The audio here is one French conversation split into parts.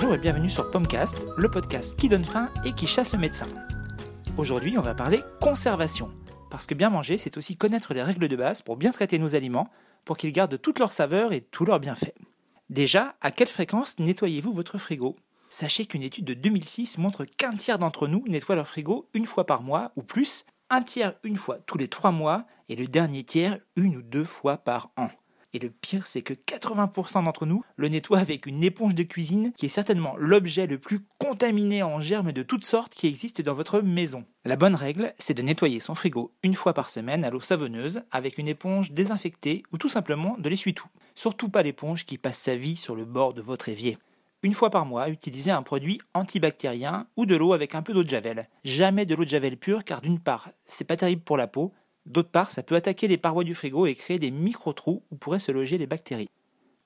Bonjour et bienvenue sur Pomcast, le podcast qui donne faim et qui chasse le médecin. Aujourd'hui, on va parler conservation. Parce que bien manger, c'est aussi connaître des règles de base pour bien traiter nos aliments, pour qu'ils gardent toute leur saveur et tous leurs bienfaits. Déjà, à quelle fréquence nettoyez-vous votre frigo? Sachez qu'une étude de 2006 montre qu'un tiers d'entre nous nettoient leur frigo une fois par mois ou plus, un tiers une fois tous les trois mois et le dernier tiers une ou deux fois par an. Et le pire, c'est que 80% d'entre nous le nettoient avec une éponge de cuisine qui est certainement l'objet le plus contaminé en germes de toutes sortes qui existe dans votre maison. La bonne règle, c'est de nettoyer son frigo une fois par semaine à l'eau savonneuse avec une éponge désinfectée ou tout simplement de l'essuie-tout. Surtout pas l'éponge qui passe sa vie sur le bord de votre évier. Une fois par mois, utilisez un produit antibactérien ou de l'eau avec un peu d'eau de javel. Jamais de l'eau de javel pure car d'une part, c'est pas terrible pour la peau, D'autre part, ça peut attaquer les parois du frigo et créer des micro-trous où pourraient se loger les bactéries.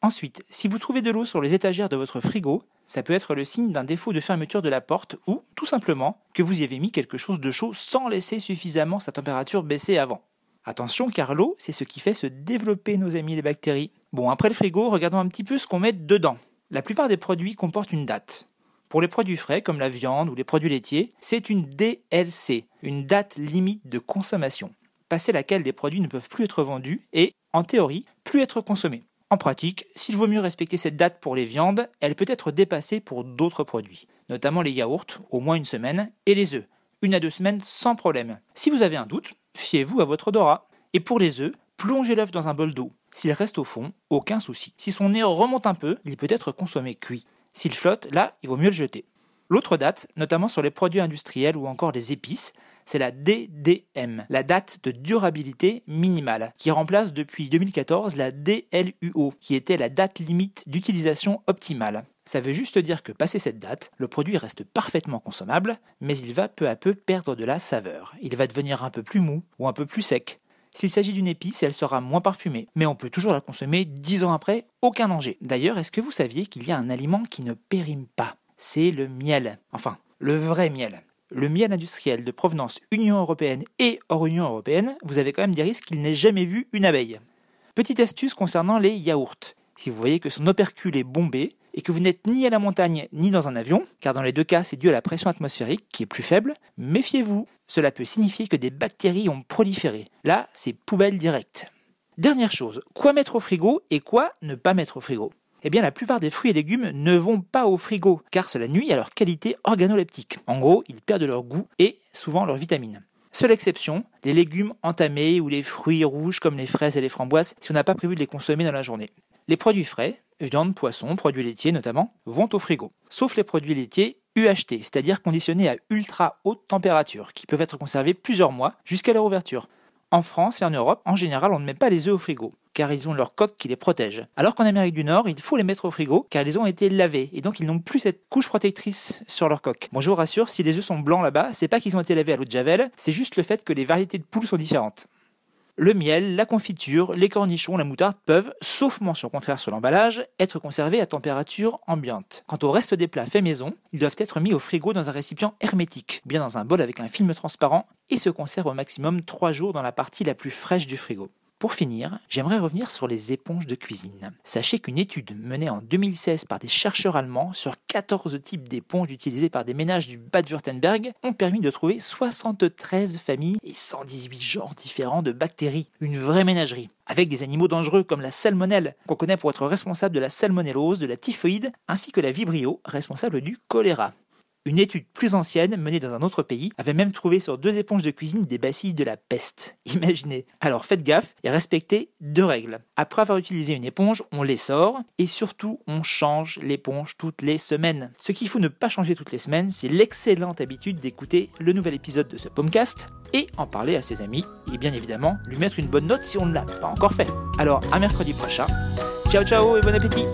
Ensuite, si vous trouvez de l'eau sur les étagères de votre frigo, ça peut être le signe d'un défaut de fermeture de la porte ou, tout simplement, que vous y avez mis quelque chose de chaud sans laisser suffisamment sa température baisser avant. Attention car l'eau, c'est ce qui fait se développer nos amis les bactéries. Bon, après le frigo, regardons un petit peu ce qu'on met dedans. La plupart des produits comportent une date. Pour les produits frais comme la viande ou les produits laitiers, c'est une DLC, une date limite de consommation passé laquelle les produits ne peuvent plus être vendus et, en théorie, plus être consommés. En pratique, s'il vaut mieux respecter cette date pour les viandes, elle peut être dépassée pour d'autres produits, notamment les yaourts, au moins une semaine, et les œufs, une à deux semaines sans problème. Si vous avez un doute, fiez-vous à votre odorat. Et pour les œufs, plongez l'œuf dans un bol d'eau. S'il reste au fond, aucun souci. Si son nez remonte un peu, il peut être consommé cuit. S'il flotte, là, il vaut mieux le jeter. L'autre date, notamment sur les produits industriels ou encore les épices, c'est la DDM, la date de durabilité minimale, qui remplace depuis 2014 la DLUO, qui était la date limite d'utilisation optimale. Ça veut juste dire que passé cette date, le produit reste parfaitement consommable, mais il va peu à peu perdre de la saveur. Il va devenir un peu plus mou ou un peu plus sec. S'il s'agit d'une épice, elle sera moins parfumée, mais on peut toujours la consommer 10 ans après, aucun danger. D'ailleurs, est-ce que vous saviez qu'il y a un aliment qui ne périme pas? C'est le miel. Enfin, le vrai miel le miel industriel de provenance Union européenne et hors Union européenne, vous avez quand même des risques qu'il n'ait jamais vu une abeille. Petite astuce concernant les yaourts. Si vous voyez que son opercule est bombé et que vous n'êtes ni à la montagne ni dans un avion, car dans les deux cas c'est dû à la pression atmosphérique qui est plus faible, méfiez-vous. Cela peut signifier que des bactéries ont proliféré. Là, c'est poubelle directe. Dernière chose, quoi mettre au frigo et quoi ne pas mettre au frigo? Eh bien la plupart des fruits et légumes ne vont pas au frigo, car cela nuit à leur qualité organoleptique. En gros, ils perdent leur goût et souvent leurs vitamines. Seule exception, les légumes entamés ou les fruits rouges comme les fraises et les framboises si on n'a pas prévu de les consommer dans la journée. Les produits frais, viande, poisson, produits laitiers notamment, vont au frigo, sauf les produits laitiers UHT, c'est-à-dire conditionnés à ultra haute température, qui peuvent être conservés plusieurs mois jusqu'à leur ouverture. En France et en Europe, en général, on ne met pas les œufs au frigo, car ils ont leur coque qui les protège. Alors qu'en Amérique du Nord, il faut les mettre au frigo, car ils ont été lavés, et donc ils n'ont plus cette couche protectrice sur leur coque. Bon, je vous rassure, si les œufs sont blancs là-bas, c'est pas qu'ils ont été lavés à l'eau de javel, c'est juste le fait que les variétés de poules sont différentes. Le miel, la confiture, les cornichons, la moutarde peuvent, sauf mention contraire sur l'emballage, être conservés à température ambiante. Quant au reste des plats faits maison, ils doivent être mis au frigo dans un récipient hermétique, bien dans un bol avec un film transparent, et se conservent au maximum 3 jours dans la partie la plus fraîche du frigo. Pour finir, j'aimerais revenir sur les éponges de cuisine. Sachez qu'une étude menée en 2016 par des chercheurs allemands sur 14 types d'éponges utilisées par des ménages du Bade-Württemberg ont permis de trouver 73 familles et 118 genres différents de bactéries. Une vraie ménagerie. Avec des animaux dangereux comme la salmonelle, qu'on connaît pour être responsable de la salmonellose, de la typhoïde, ainsi que la vibrio, responsable du choléra. Une étude plus ancienne, menée dans un autre pays, avait même trouvé sur deux éponges de cuisine des bacilles de la peste. Imaginez. Alors faites gaffe et respectez deux règles. Après avoir utilisé une éponge, on les sort et surtout on change l'éponge toutes les semaines. Ce qu'il faut ne pas changer toutes les semaines, c'est l'excellente habitude d'écouter le nouvel épisode de ce podcast et en parler à ses amis et bien évidemment lui mettre une bonne note si on ne l'a pas encore fait. Alors à mercredi prochain. Ciao ciao et bon appétit